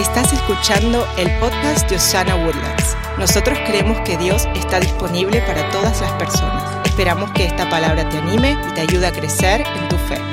Estás escuchando el podcast de Osana Woodlands. Nosotros creemos que Dios está disponible para todas las personas. Esperamos que esta palabra te anime y te ayude a crecer en tu fe.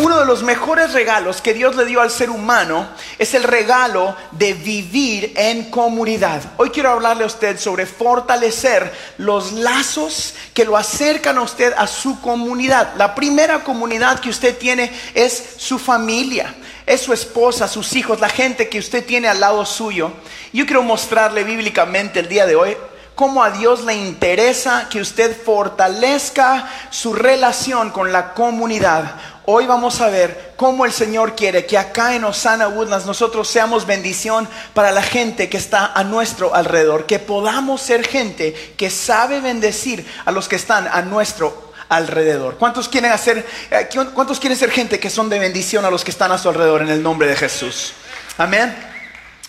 Uno de los mejores regalos que Dios le dio al ser humano es el regalo de vivir en comunidad. Hoy quiero hablarle a usted sobre fortalecer los lazos que lo acercan a usted a su comunidad. La primera comunidad que usted tiene es su familia es su esposa, sus hijos, la gente que usted tiene al lado suyo. Yo quiero mostrarle bíblicamente el día de hoy cómo a Dios le interesa que usted fortalezca su relación con la comunidad. Hoy vamos a ver cómo el Señor quiere que acá en Osana Woodlands nosotros seamos bendición para la gente que está a nuestro alrededor, que podamos ser gente que sabe bendecir a los que están a nuestro alrededor. ¿Cuántos quieren hacer, eh, cuántos quieren ser gente que son de bendición a los que están a su alrededor en el nombre de Jesús? Amén.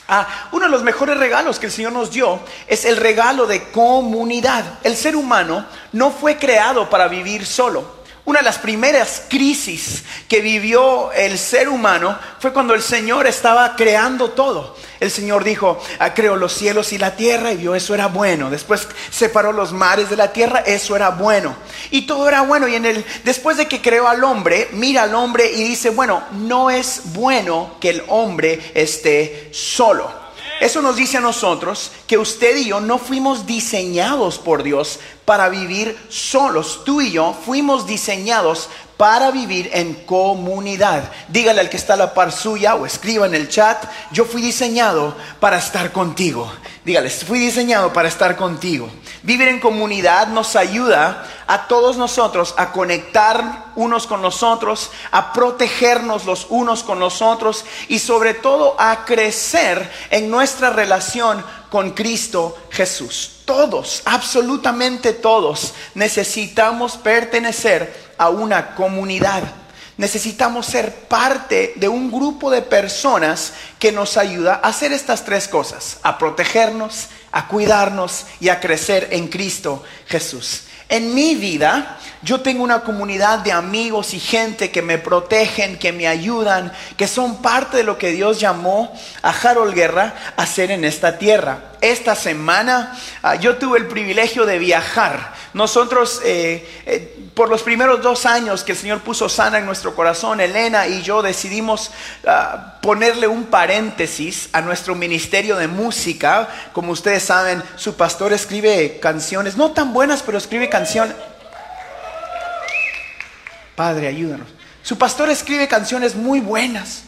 Ah, uno de los mejores regalos que el Señor nos dio es el regalo de comunidad. El ser humano no fue creado para vivir solo. Una de las primeras crisis que vivió el ser humano fue cuando el Señor estaba creando todo. El Señor dijo, ah, creó los cielos y la tierra y vio eso era bueno. Después separó los mares de la tierra, eso era bueno. Y todo era bueno. Y en el, después de que creó al hombre, mira al hombre y dice, bueno, no es bueno que el hombre esté solo. Eso nos dice a nosotros que usted y yo no fuimos diseñados por Dios para vivir solos. Tú y yo fuimos diseñados para vivir en comunidad. Dígale al que está a la par suya o escriba en el chat, yo fui diseñado para estar contigo. Dígale, fui diseñado para estar contigo. Vivir en comunidad nos ayuda a todos nosotros a conectar unos con los otros, a protegernos los unos con los otros y sobre todo a crecer en nuestra relación con Cristo Jesús. Todos, absolutamente todos, necesitamos pertenecer a una comunidad. Necesitamos ser parte de un grupo de personas que nos ayuda a hacer estas tres cosas, a protegernos, a cuidarnos y a crecer en Cristo Jesús. En mi vida, yo tengo una comunidad de amigos y gente que me protegen, que me ayudan, que son parte de lo que Dios llamó a Harold Guerra a hacer en esta tierra. Esta semana ah, yo tuve el privilegio de viajar. Nosotros, eh, eh, por los primeros dos años que el Señor puso sana en nuestro corazón, Elena y yo decidimos ah, ponerle un paréntesis a nuestro ministerio de música. Como ustedes saben, su pastor escribe canciones, no tan buenas, pero escribe canciones. Padre, ayúdanos. Su pastor escribe canciones muy buenas.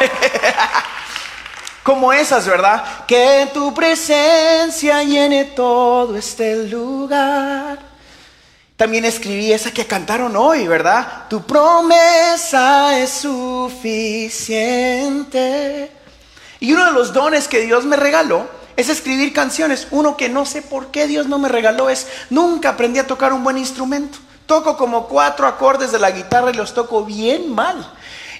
Como esas, ¿verdad? Que tu presencia llene todo este lugar. También escribí esa que cantaron hoy, ¿verdad? Tu promesa es suficiente. Y uno de los dones que Dios me regaló es escribir canciones. Uno que no sé por qué Dios no me regaló es nunca aprendí a tocar un buen instrumento. Toco como cuatro acordes de la guitarra y los toco bien mal.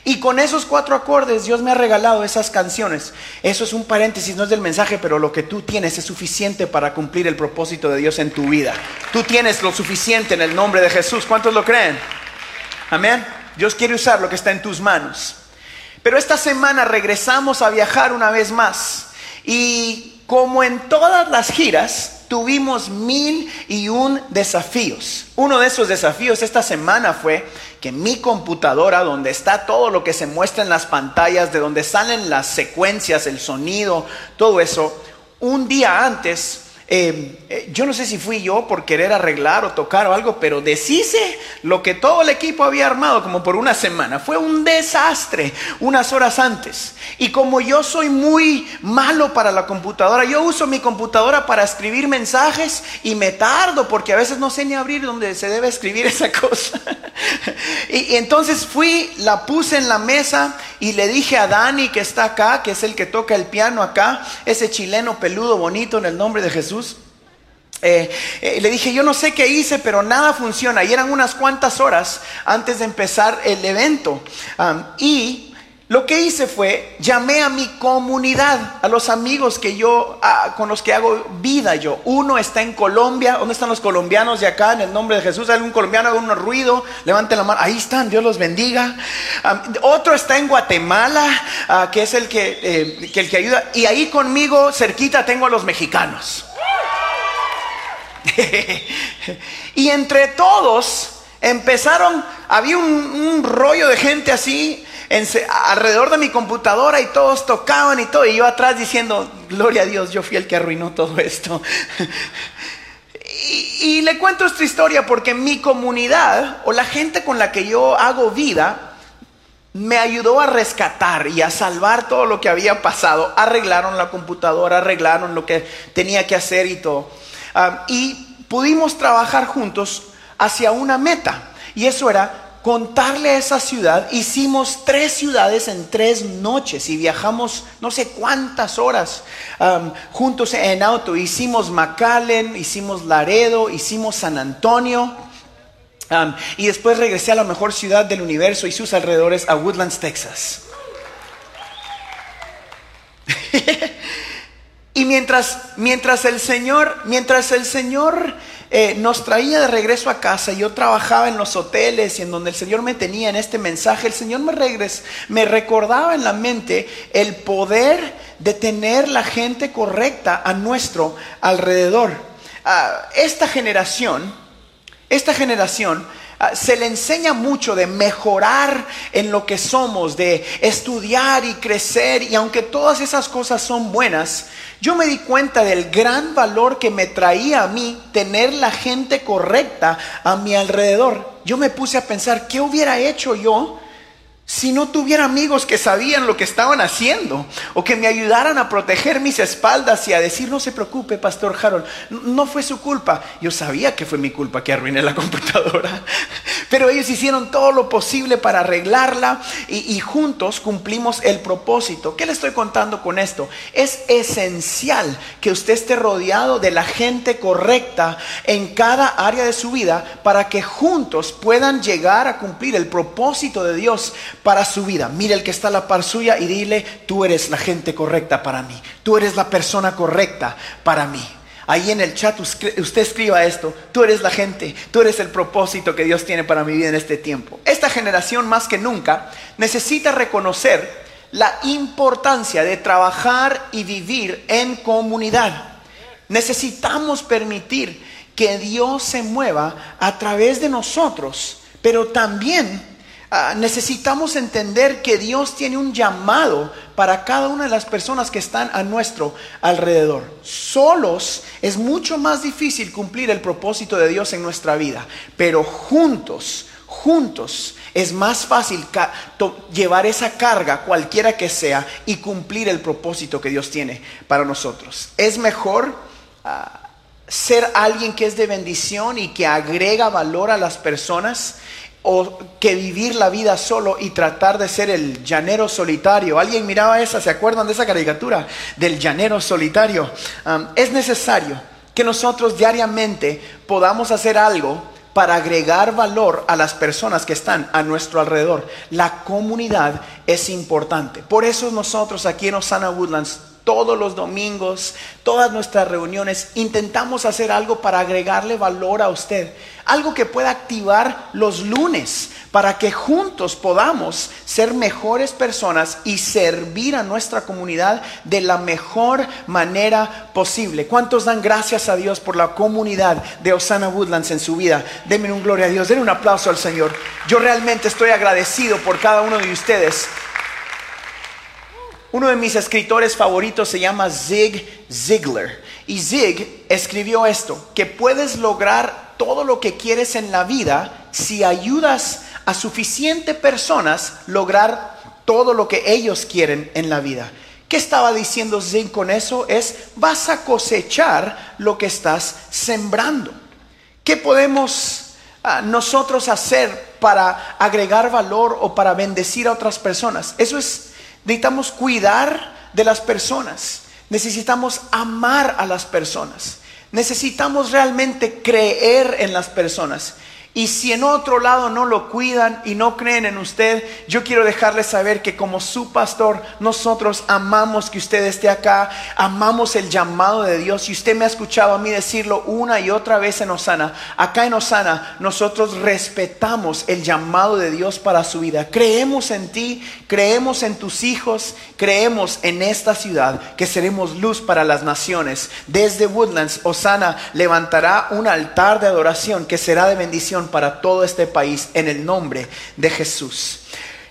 Y con esos cuatro acordes Dios me ha regalado esas canciones. Eso es un paréntesis, no es del mensaje, pero lo que tú tienes es suficiente para cumplir el propósito de Dios en tu vida. Tú tienes lo suficiente en el nombre de Jesús. ¿Cuántos lo creen? Amén. Dios quiere usar lo que está en tus manos. Pero esta semana regresamos a viajar una vez más. Y como en todas las giras, tuvimos mil y un desafíos. Uno de esos desafíos esta semana fue que mi computadora, donde está todo lo que se muestra en las pantallas, de donde salen las secuencias, el sonido, todo eso, un día antes eh, yo no sé si fui yo por querer arreglar o tocar o algo, pero deshice lo que todo el equipo había armado como por una semana. Fue un desastre unas horas antes. Y como yo soy muy malo para la computadora, yo uso mi computadora para escribir mensajes y me tardo porque a veces no sé ni abrir donde se debe escribir esa cosa. y entonces fui, la puse en la mesa y le dije a Dani que está acá, que es el que toca el piano acá, ese chileno peludo bonito en el nombre de Jesús eh, eh, le dije, yo no sé qué hice, pero nada funciona. Y eran unas cuantas horas antes de empezar el evento. y lo que hice fue, llamé a mi comunidad, a los amigos que yo, con los que hago vida yo. Uno está en Colombia, ¿dónde están los colombianos de acá? En el nombre de Jesús, un colombiano, haga un ruido, levanten la mano, ahí están, Dios los bendiga. otro está en Guatemala, ah, que es el eh, que, el que ayuda. Y ahí conmigo, cerquita, tengo a los mexicanos. y entre todos empezaron, había un rollo de gente así alrededor de mi computadora y todos tocaban y todo. Y yo atrás diciendo, gloria a Dios, yo fui el que arruinó todo esto. y, le cuento esta historia porque mi comunidad o la gente con la que yo hago vida me ayudó a rescatar y a salvar todo lo que había pasado. Arreglaron la computadora, arreglaron lo que tenía que hacer y todo. Y pudimos trabajar juntos hacia una meta. Y eso era contarle a esa ciudad. Hicimos tres ciudades en tres noches y viajamos no sé cuántas horas juntos en auto. Hicimos McAllen, hicimos Laredo, hicimos San Antonio. Y después regresé a la mejor ciudad del universo y sus alrededores, a Woodlands, Texas. y mientras, mientras el Señor, mientras el Señor eh, nos traía de regreso a casa. Yo trabajaba en los hoteles y en donde el Señor me tenía en este mensaje. El Señor me, regres, me recordaba en la mente el poder de tener la gente correcta a nuestro alrededor. Ah, esta generación, esta generación se le enseña mucho de mejorar en lo que somos, de estudiar y crecer, y aunque todas esas cosas son buenas, yo me di cuenta del gran valor que me traía a mí tener la gente correcta a mi alrededor. Yo me puse a pensar, ¿qué hubiera hecho yo si no tuviera amigos que sabían lo que estaban haciendo o que me ayudaran a proteger mis espaldas y a decir, no se preocupe, Pastor Harold, no fue su culpa. Yo sabía que fue mi culpa que arruiné la computadora, pero ellos hicieron todo lo posible para arreglarla y, y juntos cumplimos el propósito. ¿Qué le estoy contando con esto? Es esencial que usted esté rodeado de la gente correcta en cada área de su vida para que juntos puedan llegar a cumplir el propósito de Dios para su vida. Mire el que está a la par suya y dile, tú eres la gente correcta para mí. Tú eres la persona correcta para mí. Ahí en el chat usted escriba esto, tú eres la gente, tú eres el propósito que Dios tiene para mi vida en este tiempo. Esta generación más que nunca necesita reconocer la importancia de trabajar y vivir en comunidad. Necesitamos permitir que Dios se mueva a través de nosotros, pero también Ah, necesitamos entender que Dios tiene un llamado para cada una de las personas que están a nuestro alrededor. Solos es mucho más difícil cumplir el propósito de Dios en nuestra vida, pero juntos, juntos es más fácil llevar esa carga, cualquiera que sea, y cumplir el propósito que Dios tiene para nosotros. Es mejor... Ah, ser alguien que es de bendición y que agrega valor a las personas o que vivir la vida solo y tratar de ser el llanero solitario. ¿Alguien miraba esa? ¿Se acuerdan de esa caricatura del llanero solitario? es necesario que nosotros diariamente podamos hacer algo para agregar valor a las personas que están a nuestro alrededor. La comunidad es importante. Por eso nosotros aquí en Osana Woodlands todos los domingos, todas nuestras reuniones, intentamos hacer algo para agregarle valor a usted. Algo que pueda activar los lunes para que juntos podamos ser mejores personas y servir a nuestra comunidad de la mejor manera posible. ¿Cuántos dan gracias a Dios por la comunidad de Osana Woodlands en su vida? Denme un gloria a Dios, denle un aplauso al Señor. Yo realmente estoy agradecido por cada uno de ustedes uno de mis escritores favoritos se llama Zig Ziglar. Y Zig escribió esto, que puedes lograr todo lo que quieres en la vida si ayudas a suficientes personas lograr todo lo que ellos quieren en la vida. ¿Qué estaba diciendo Zig con eso? Es, vas a cosechar lo que estás sembrando. ¿Qué podemos ah, nosotros hacer para agregar valor o para bendecir a otras personas? Eso es Necesitamos cuidar de las personas. Necesitamos amar a las personas. Necesitamos realmente creer en las personas. Y si en otro lado no lo cuidan y no creen en usted, yo quiero dejarles saber que como su pastor, nosotros amamos que usted esté acá, amamos el llamado de Dios. Y usted me ha escuchado a mí decirlo una y otra vez en Osana. Acá en Osana, nosotros respetamos el llamado de Dios para su vida. Creemos en ti, creemos en tus hijos, creemos en esta ciudad que seremos luz para las naciones. Desde Woodlands, Osana levantará un altar de adoración que será de bendición para todo este país en el nombre de Jesús.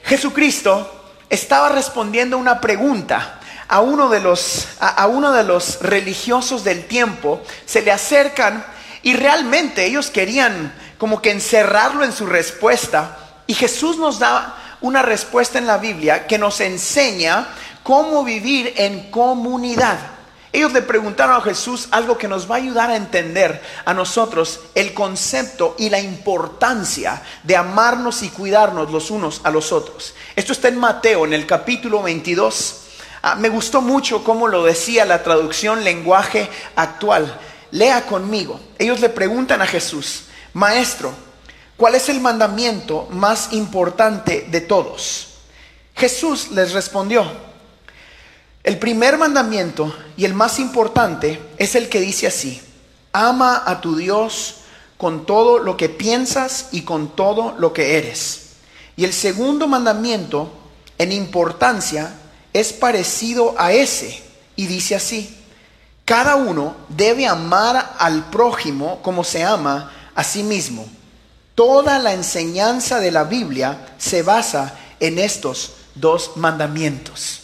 Jesucristo estaba respondiendo una pregunta a uno de los, a, uno de los religiosos del tiempo. Se le acercan y realmente ellos querían como que encerrarlo en su respuesta. Y Jesús nos da una respuesta en la Biblia que nos enseña cómo vivir en comunidad. Ellos le preguntaron a Jesús algo que nos va a ayudar a entender a nosotros el concepto y la importancia de amarnos y cuidarnos los unos a los otros. Esto está en Mateo, en el capítulo 22. Ah, me gustó mucho cómo lo decía la traducción lenguaje actual. Lea conmigo. Ellos le preguntan a Jesús, Maestro, ¿cuál es el mandamiento más importante de todos? Jesús les respondió, el primer mandamiento y el más importante es el que dice así, ama a tu Dios con todo lo que piensas y con todo lo que eres. Y el segundo mandamiento en importancia es parecido a ese y dice así, cada uno debe amar al prójimo como se ama a sí mismo. Toda la enseñanza de la Biblia se basa en estos dos mandamientos.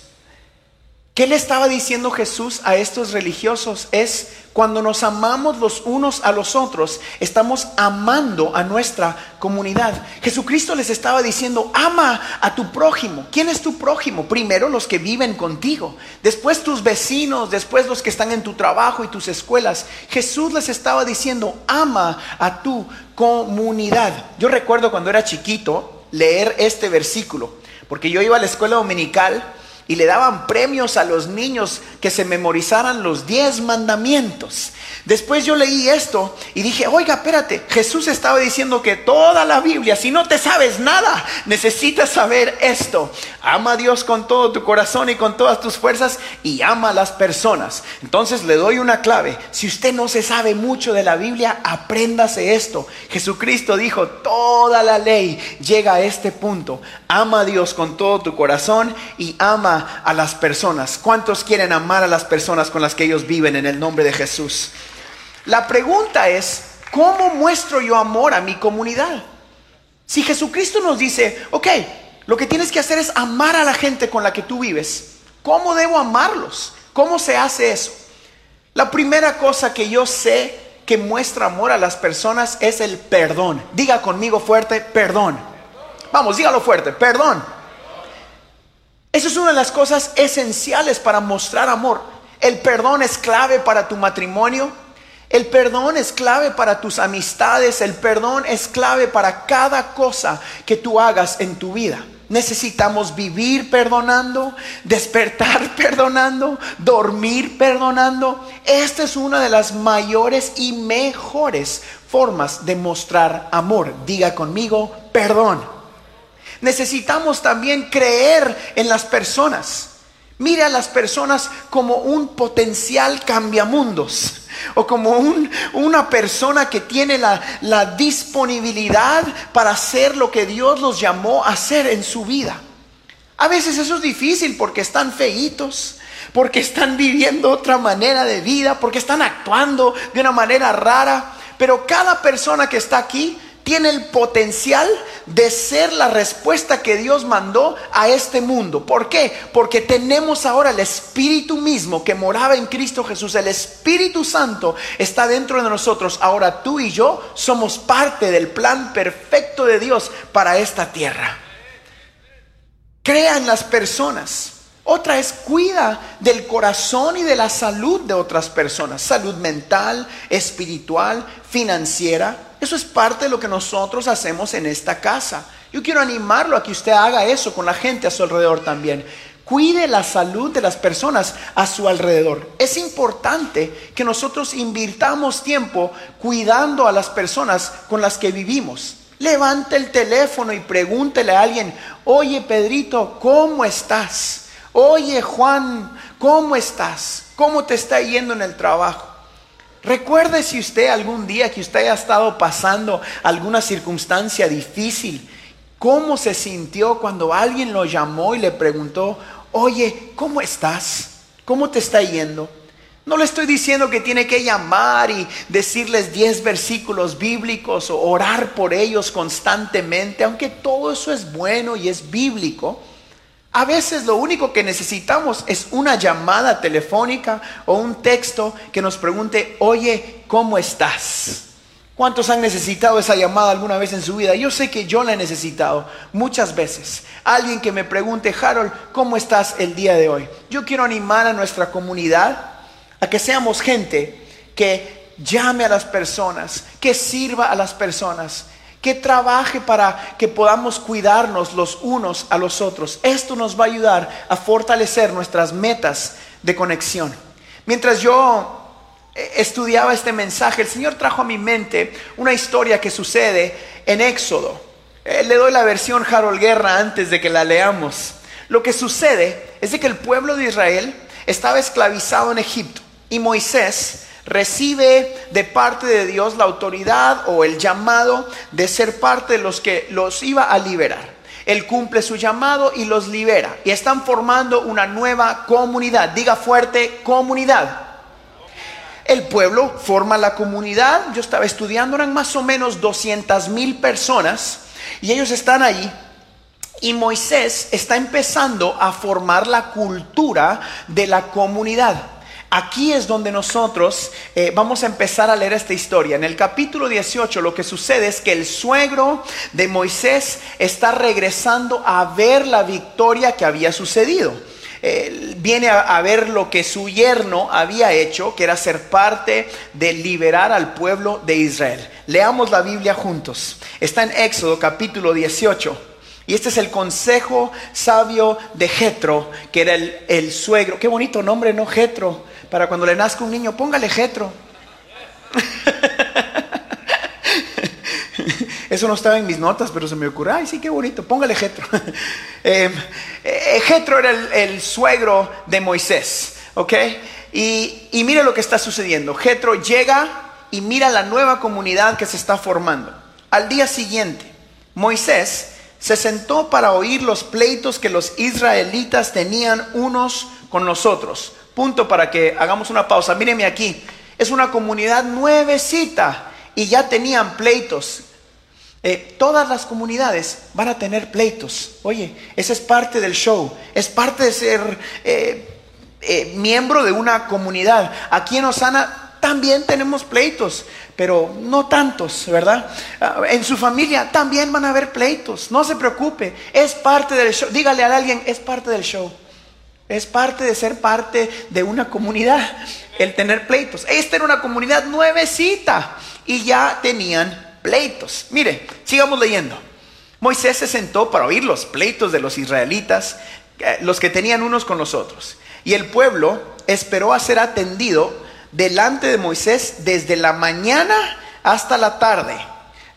¿Qué le estaba diciendo Jesús a estos religiosos? Es cuando nos amamos los unos a los otros, estamos amando a nuestra comunidad. Jesucristo les estaba diciendo, ama a tu prójimo. ¿Quién es tu prójimo? Primero los que viven contigo, después tus vecinos, después los que están en tu trabajo y tus escuelas. Jesús les estaba diciendo, ama a tu comunidad. Yo recuerdo cuando era chiquito leer este versículo, porque yo iba a la escuela dominical y le daban premios a los niños que se memorizaran los diez mandamientos. Después yo leí esto y dije, oiga, espérate, Jesús estaba diciendo que toda la Biblia, si no te sabes nada, necesitas saber esto. Ama a Dios con todo tu corazón y con todas tus fuerzas y ama a las personas. Entonces le doy una clave. Si usted no se sabe mucho de la Biblia, apréndase esto. Jesucristo dijo, toda la ley llega a este punto. Ama a Dios con todo tu corazón y ama a las personas. ¿Cuántos quieren amar a las personas con las que ellos viven en el nombre de Jesús? La pregunta es, ¿cómo muestro yo amor a mi comunidad? Si Jesucristo nos dice, ok, lo que tienes que hacer es amar a la gente con la que tú vives, ¿cómo debo amarlos? ¿Cómo se hace eso? La primera cosa que yo sé que muestra amor a las personas es el perdón. Diga conmigo fuerte, perdón. Vamos, dígalo fuerte, perdón. Eso es una de las cosas esenciales para mostrar amor. El perdón es clave para tu matrimonio, el perdón es clave para tus amistades, el perdón es clave para cada cosa que tú hagas en tu vida. Necesitamos vivir perdonando, despertar perdonando, dormir perdonando. Esta es una de las mayores y mejores formas de mostrar amor. Diga conmigo, perdón. Necesitamos también creer en las personas. Mire a las personas como un potencial cambiamundos o como una persona que tiene la, la disponibilidad para hacer lo que Dios los llamó a hacer en su vida. A veces eso es difícil porque están feitos, porque están viviendo otra manera de vida, porque están actuando de una manera rara. Pero cada persona que está aquí tiene el potencial de ser la respuesta que Dios mandó a este mundo. ¿Por qué? Porque tenemos ahora el Espíritu mismo que moraba en Cristo Jesús. El Espíritu Santo está dentro de nosotros. Ahora tú y yo somos parte del plan perfecto de Dios para esta tierra. Crean las personas. Otra es cuida del corazón y de la salud de otras personas. Salud mental, espiritual, financiera. Eso es parte de lo que nosotros hacemos en esta casa. Yo quiero animarlo a que usted haga eso con la gente a su alrededor también. Cuide la salud de las personas a su alrededor. Es importante que nosotros invirtamos tiempo cuidando a las personas con las que vivimos. Levante el teléfono y pregúntele a alguien, oye Pedrito, ¿cómo estás? Oye Juan, ¿cómo estás? ¿Cómo te está yendo en el trabajo? Recuerde si usted algún día que usted haya estado pasando alguna circunstancia difícil, cómo se sintió cuando alguien lo llamó y le preguntó, oye, ¿cómo estás? ¿Cómo te está yendo? No le estoy diciendo que tiene que llamar y decirles 10 versículos bíblicos o orar por ellos constantemente, aunque todo eso es bueno y es bíblico. A veces lo único que necesitamos es una llamada telefónica o un texto que nos pregunte, oye, ¿cómo estás? ¿Cuántos han necesitado esa llamada alguna vez en su vida? Yo sé que yo la he necesitado muchas veces. Alguien que me pregunte, Harold, ¿cómo estás el día de hoy? Yo quiero animar a nuestra comunidad a que seamos gente que llame a las personas, que sirva a las personas, que trabaje para que podamos cuidarnos los unos a los otros. Esto nos va a ayudar a fortalecer nuestras metas de conexión. Mientras yo eh, estudiaba este mensaje, el Señor trajo a mi mente una historia que sucede en Éxodo. Eh, le doy la versión Harold Guerra antes de que la leamos. Lo que sucede es de que el pueblo de Israel estaba esclavizado en Egipto y Moisés recibe de parte de Dios la autoridad o el llamado de ser parte de los que los iba a liberar. Él cumple su llamado y los libera. Y están formando una nueva comunidad. Diga fuerte, comunidad. El pueblo forma la comunidad. Yo estaba estudiando, eran más o menos 200 mil personas. Y ellos están ahí. Y Moisés está empezando a formar la cultura de la comunidad. Aquí es donde nosotros eh, vamos a empezar a leer esta historia. En el capítulo 18 lo que sucede es que el suegro de Moisés está regresando a ver la victoria que había sucedido. viene a, ver lo que su yerno había hecho, que era ser parte de liberar al pueblo de Israel. Leamos la Biblia juntos. Está en Éxodo capítulo 18. Y este es el consejo sabio de Jetro, que era el, el, suegro. Qué bonito nombre, ¿no? Jetro para cuando le nazca un niño, póngale Jetro. Eso no estaba en mis notas, pero se me ocurrió, ay, sí, qué bonito, póngale Jetro. Em, eh, Jetro era el, suegro de Moisés, ¿ok? Y, y mire lo que está sucediendo. Jetro llega y mira la nueva comunidad que se está formando. Al día siguiente, Moisés se sentó para oír los pleitos que los israelitas tenían unos con los otros punto para que hagamos una pausa. Míreme aquí. Es una comunidad nuevecita y ya tenían pleitos. Eh, todas las comunidades van a tener pleitos. Oye, ese es parte del show. Es parte de ser eh, eh, miembro de una comunidad. Aquí en Osana también tenemos pleitos, pero no tantos, ¿verdad? Ah, en su familia también van a haber pleitos. No se preocupe. Es parte del show. Dígale a alguien, es parte del show. Es parte de ser parte de una comunidad, el tener pleitos. Esta era una comunidad nuevecita y ya tenían pleitos. Mire, sigamos leyendo. Moisés se sentó para oír los pleitos de los israelitas, eh, los que tenían unos con los otros. Y el pueblo esperó a ser atendido delante de Moisés desde la mañana hasta la tarde.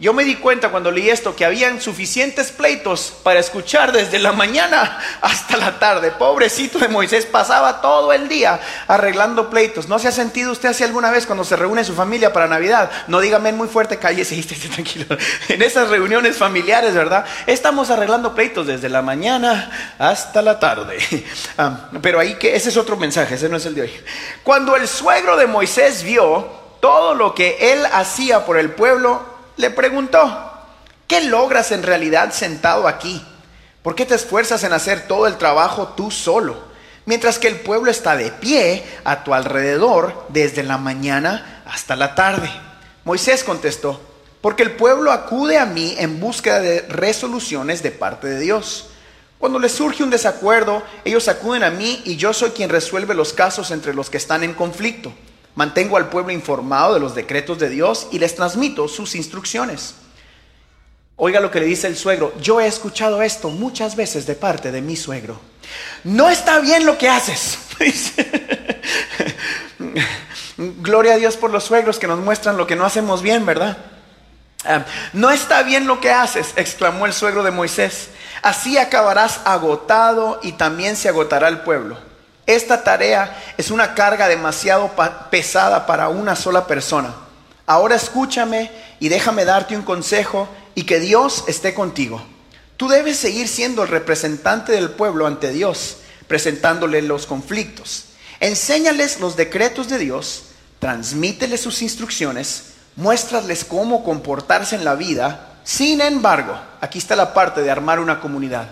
Yo me di cuenta cuando leí esto que habían suficientes pleitos para escuchar desde la mañana hasta la tarde. Pobrecito de Moisés pasaba todo el día arreglando pleitos. ¿No se ha sentido usted así alguna vez cuando se reúne su familia para Navidad? No dígame muy fuerte, cállese, esté tranquilo. En esas reuniones familiares, ¿verdad? Estamos arreglando pleitos desde la mañana hasta la tarde. Ah, pero ahí que ese es otro mensaje, ese no es el de hoy. Cuando el suegro de Moisés vio todo lo que él hacía por el pueblo, le preguntó, ¿qué logras en realidad sentado aquí? ¿Por qué te esfuerzas en hacer todo el trabajo tú solo? Mientras que el pueblo está de pie a tu alrededor desde la mañana hasta la tarde. Moisés contestó, porque el pueblo acude a mí en búsqueda de resoluciones de parte de Dios. Cuando les surge un desacuerdo, ellos acuden a mí y yo soy quien resuelve los casos entre los que están en conflicto. Mantengo al pueblo informado de los decretos de Dios y les transmito sus instrucciones. Oiga lo que le dice el suegro. Yo he escuchado esto muchas veces de parte de mi suegro. No está bien lo que haces. Gloria a Dios por los suegros que nos muestran lo que no hacemos bien, ¿verdad? Ah, no está bien lo que haces, exclamó el suegro de Moisés. Así acabarás agotado y también se agotará el pueblo. Esta tarea es una carga demasiado pesada para una sola persona. Ahora escúchame y déjame darte un consejo y que Dios esté contigo. Tú debes seguir siendo el representante del pueblo ante Dios, presentándole los conflictos. Enséñales los decretos de Dios, transmíteles sus instrucciones, muéstrales cómo comportarse en la vida. Sin embargo, aquí está la parte de armar una comunidad.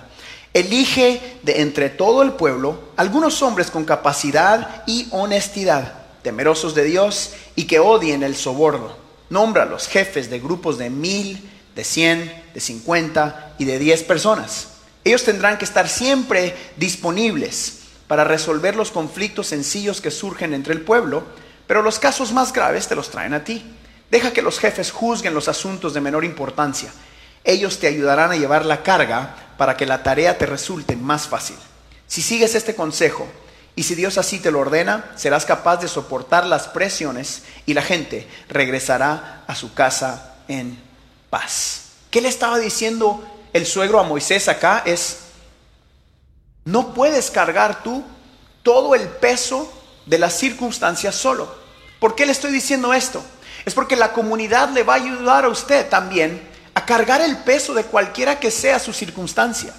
Elige de entre todo el pueblo algunos hombres con capacidad y honestidad, temerosos de Dios y que odien el soborno. Nombra los jefes de grupos de mil, de cien, de cincuenta y de diez personas. Ellos tendrán que estar siempre disponibles para resolver los conflictos sencillos que surgen entre el pueblo, pero los casos más graves te los traen a ti. Deja que los jefes juzguen los asuntos de menor importancia. Ellos te ayudarán a llevar la carga para que la tarea te resulte más fácil. Si sigues este consejo y si Dios así te lo ordena, serás capaz de soportar las presiones y la gente regresará a su casa en paz. ¿Qué le estaba diciendo el suegro a Moisés acá? Es, no puedes cargar tú todo el peso de las circunstancias solo. ¿Por qué le estoy diciendo esto? Es porque la comunidad le va a ayudar a usted también a cargar el peso de cualquiera que sea su circunstancia.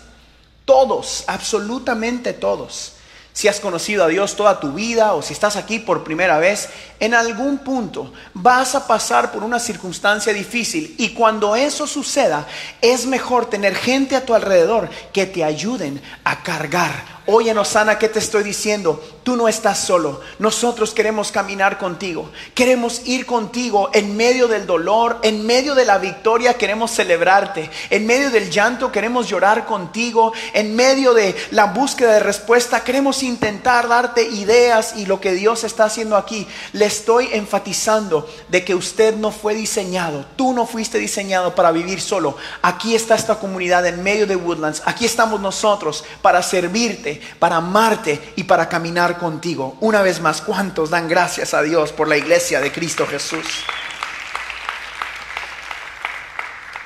Todos, absolutamente todos. Si has conocido a Dios toda tu vida o si estás aquí por primera vez, en algún punto vas a pasar por una circunstancia difícil y cuando eso suceda es mejor tener gente a tu alrededor que te ayuden a cargar Oye, Osana, ¿qué te estoy diciendo? Tú no estás solo. Nosotros queremos caminar contigo. Queremos ir contigo en medio del dolor, en medio de la victoria queremos celebrarte. En medio del llanto queremos llorar contigo. En medio de la búsqueda de respuesta queremos intentar darte ideas y lo que Dios está haciendo aquí. Le estoy enfatizando de que usted no fue diseñado. Tú no fuiste diseñado para vivir solo. Aquí está esta comunidad en medio de Woodlands. Aquí estamos nosotros para servirte para amarte y para caminar contigo. Una vez más, ¿cuántos dan gracias a Dios por la iglesia de Cristo Jesús?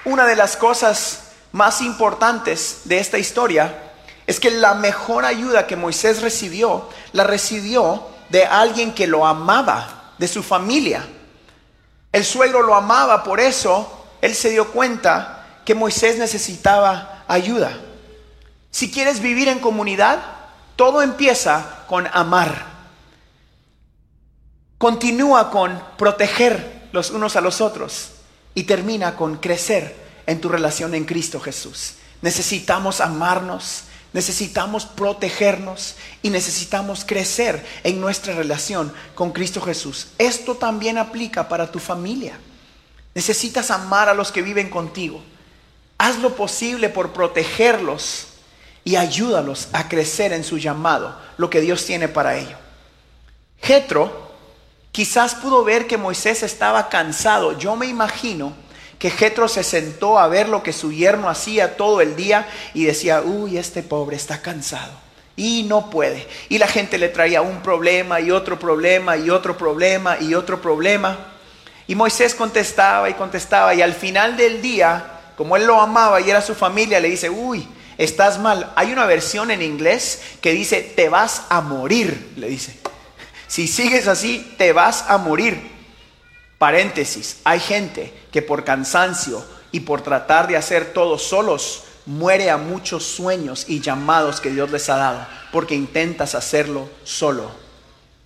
Una de las cosas más importantes de esta historia es que la mejor ayuda que Moisés recibió, la recibió de alguien que lo amaba, de su familia. El suegro lo amaba, por eso él se dio cuenta que Moisés necesitaba ayuda. Si quieres vivir en comunidad, todo empieza con amar. Continúa con proteger los unos a los otros y termina con crecer en tu relación en Cristo Jesús. Necesitamos amarnos, necesitamos protegernos y necesitamos crecer en nuestra relación con Cristo Jesús. Esto también aplica para tu familia. Necesitas amar a los que viven contigo. Haz lo posible por protegerlos y ayúdalos a crecer en su llamado, lo que Dios tiene para ellos. Jetro quizás pudo ver que Moisés estaba cansado. Yo me imagino que Jetro se sentó a ver lo que su yerno hacía todo el día y decía, uy, este pobre está cansado y no puede. Y la gente le traía un problema y otro problema y otro problema y otro problema. Y Moisés contestaba y contestaba y al final del día, como él lo amaba y era su familia, le dice, uy, estás mal. Hay una versión en inglés que dice, te vas a morir, le dice. Si sigues así, te vas a morir. Paréntesis, hay gente que por cansancio y por tratar de hacer todo solos, muere a muchos sueños y llamados que Dios les ha dado, porque intentas hacerlo solo.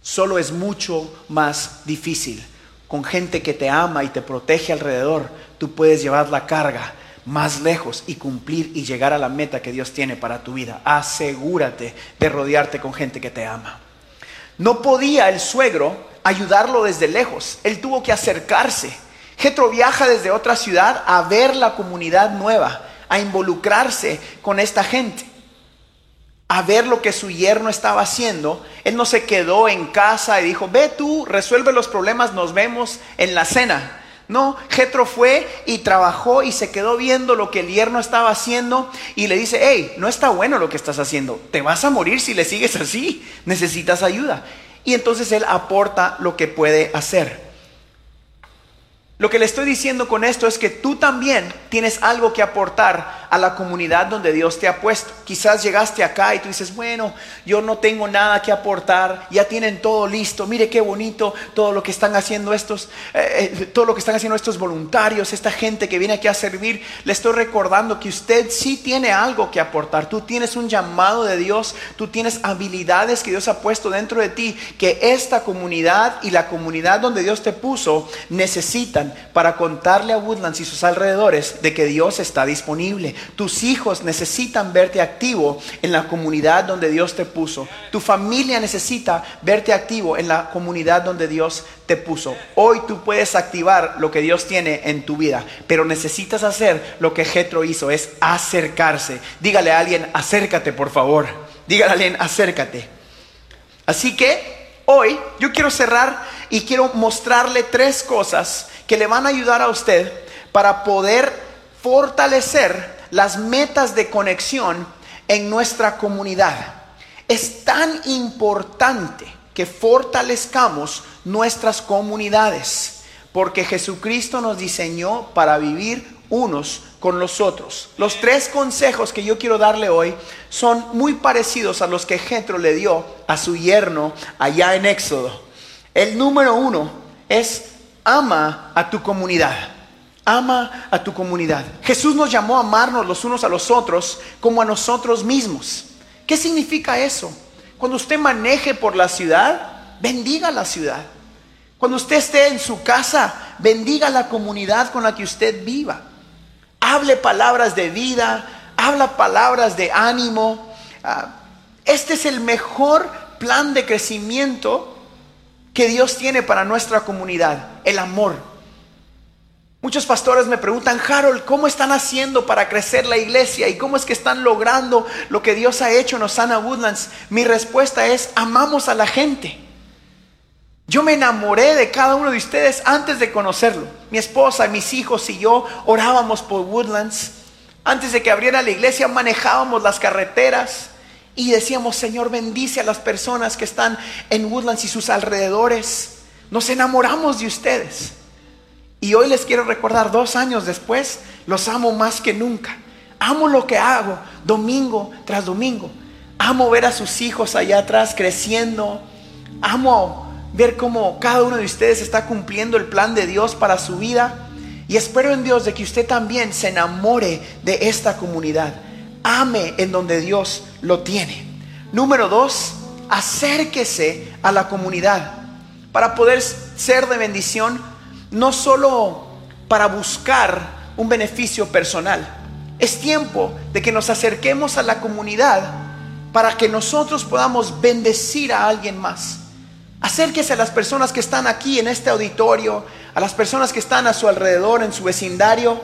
Solo es mucho más difícil. Con gente que te ama y te protege alrededor, tú puedes llevar la carga más lejos y cumplir y llegar a la meta que Dios tiene para tu vida. Asegúrate de rodearte con gente que te ama. No podía el suegro ayudarlo desde lejos, él tuvo que acercarse. Jetro viaja desde otra ciudad a ver la comunidad nueva, a involucrarse con esta gente, a ver lo que su yerno estaba haciendo. Él no se quedó en casa y dijo, ve tú, resuelve los problemas, nos vemos en la cena. No, Jetro fue y trabajó y se quedó viendo lo que el yerno estaba haciendo y le dice, hey, no está bueno lo que estás haciendo, te vas a morir si le sigues así, necesitas ayuda. Y entonces él aporta lo que puede hacer. Lo que le estoy diciendo con esto es que tú también tienes algo que aportar a la comunidad donde Dios te ha puesto. Quizás llegaste acá y tú dices, bueno, yo no tengo nada que aportar, ya tienen todo listo, mire qué bonito todo lo que están haciendo estos, eh, eh, todo lo que están haciendo estos voluntarios, esta gente que viene aquí a servir. Le estoy recordando que usted sí tiene algo que aportar, tú tienes un llamado de Dios, tú tienes habilidades que Dios ha puesto dentro de ti, que esta comunidad y la comunidad donde Dios te puso necesitan para contarle a Woodlands y sus alrededores de que Dios está disponible. Tus hijos necesitan verte activo en la comunidad donde Dios te puso. Tu familia necesita verte activo en la comunidad donde Dios te puso. Hoy tú puedes activar lo que Dios tiene en tu vida, pero necesitas hacer lo que Jetro hizo, es acercarse. Dígale a alguien, acércate por favor. Dígale a alguien, acércate. Así que hoy yo quiero cerrar y quiero mostrarle tres cosas que le van a ayudar a usted para poder fortalecer las metas de conexión en nuestra comunidad. Es tan importante que fortalezcamos nuestras comunidades, porque Jesucristo nos diseñó para vivir unos con los otros. Los tres consejos que yo quiero darle hoy son muy parecidos a los que Jetro le dio a su yerno allá en Éxodo. El número uno es ama a tu comunidad. Ama a tu comunidad. Jesús nos llamó a amarnos los unos a los otros como a nosotros mismos. ¿Qué significa eso? Cuando usted maneje por la ciudad, bendiga la ciudad. Cuando usted esté en su casa, bendiga la comunidad con la que usted viva. Hable palabras de vida, habla palabras de ánimo. Ah, este es el mejor plan de crecimiento que Dios tiene para nuestra comunidad, el amor. Muchos pastores me preguntan, Harold, ¿cómo están haciendo para crecer la iglesia? ¿Y cómo es que están logrando lo que Dios ha hecho en Osana Woodlands? Mi respuesta es, amamos a la gente. Yo me enamoré de cada uno de ustedes antes de conocerlo. Mi esposa, mis hijos y yo orábamos por Woodlands. Antes de que abriera la iglesia manejábamos las carreteras y decíamos, Señor, bendice a las personas que están en Woodlands y sus alrededores. Nos enamoramos de ustedes. Y hoy les quiero recordar, dos años después, los amo más que nunca. Amo lo que hago domingo tras domingo. Amo ver a sus hijos allá atrás creciendo. Amo ver cómo cada uno de ustedes está cumpliendo el plan de Dios para su vida. Y espero en Dios de que usted también se enamore de esta comunidad ame en donde Dios lo tiene. Número dos, acérquese a la comunidad para poder ser de bendición, no solo para buscar un beneficio personal. Es tiempo de que nos acerquemos a la comunidad para que nosotros podamos bendecir a alguien más. Acérquese a las personas que están aquí en este auditorio, a las personas que están a su alrededor, en su vecindario.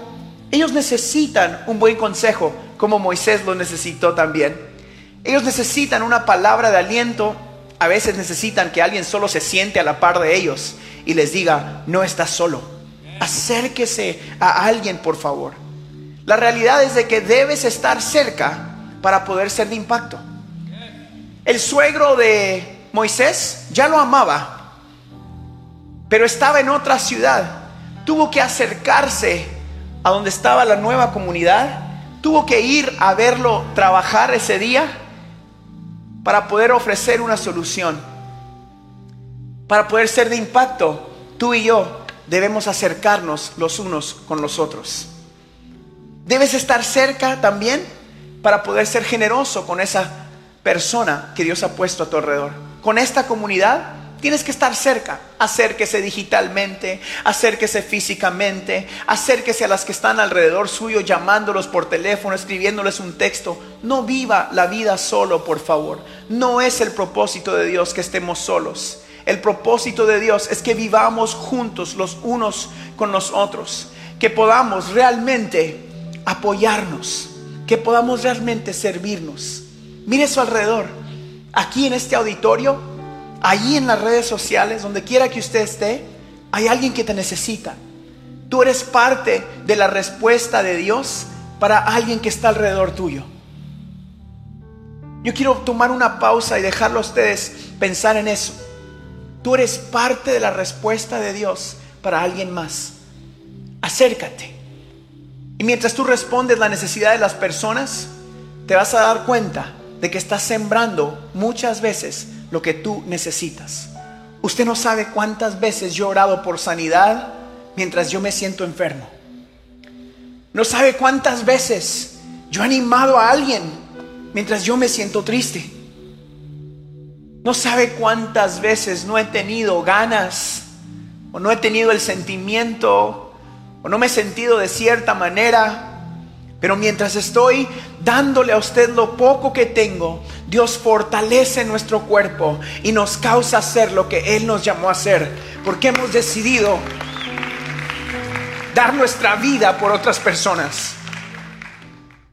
Ellos necesitan un buen consejo, como Moisés lo necesitó también. Ellos necesitan una palabra de aliento, a veces necesitan que alguien solo se siente a la par de ellos y les diga, no estás solo. Acérquese a alguien, por favor. La realidad es de que debes estar cerca para poder ser de impacto. El suegro de Moisés ya lo amaba, pero estaba en otra ciudad. Tuvo que acercarse a donde estaba la nueva comunidad tuvo que ir a verlo trabajar ese día para poder ofrecer una solución. Para poder ser de impacto, tú y yo debemos acercarnos los unos con los otros. Debes estar cerca también para poder ser generoso con esa persona que Dios ha puesto a tu alrededor. Con esta comunidad Tienes que estar cerca. Acérquese digitalmente, acérquese físicamente, acérquese a las que están alrededor suyo, llamándolos por teléfono, escribiéndoles un texto. No viva la vida solo, por favor. No es el propósito de Dios que estemos solos. El propósito de Dios es que vivamos juntos los unos con los otros. Que podamos realmente apoyarnos. Que podamos realmente servirnos. Mire su alrededor. Aquí en este auditorio Allí en las redes sociales, donde quiera que usted esté, hay alguien que te necesita. Tú eres parte de la respuesta de Dios para alguien que está alrededor tuyo. Yo quiero tomar una pausa y dejarlo a ustedes pensar en eso. Tú eres parte de la respuesta de Dios para alguien más. Acércate. Y mientras tú respondes la necesidad de las personas, te vas a dar cuenta de que estás sembrando muchas veces lo que tú necesitas. Usted no sabe cuántas veces yo he orado por sanidad mientras yo me siento enfermo. No sabe cuántas veces yo he animado a alguien mientras yo me siento triste. No sabe cuántas veces no he tenido ganas o no he tenido el sentimiento o no me he sentido de cierta manera. Pero mientras estoy dándole a usted lo poco que tengo, Dios fortalece nuestro cuerpo y nos causa hacer lo que Él nos llamó a hacer. Porque hemos decidido dar nuestra vida por otras personas.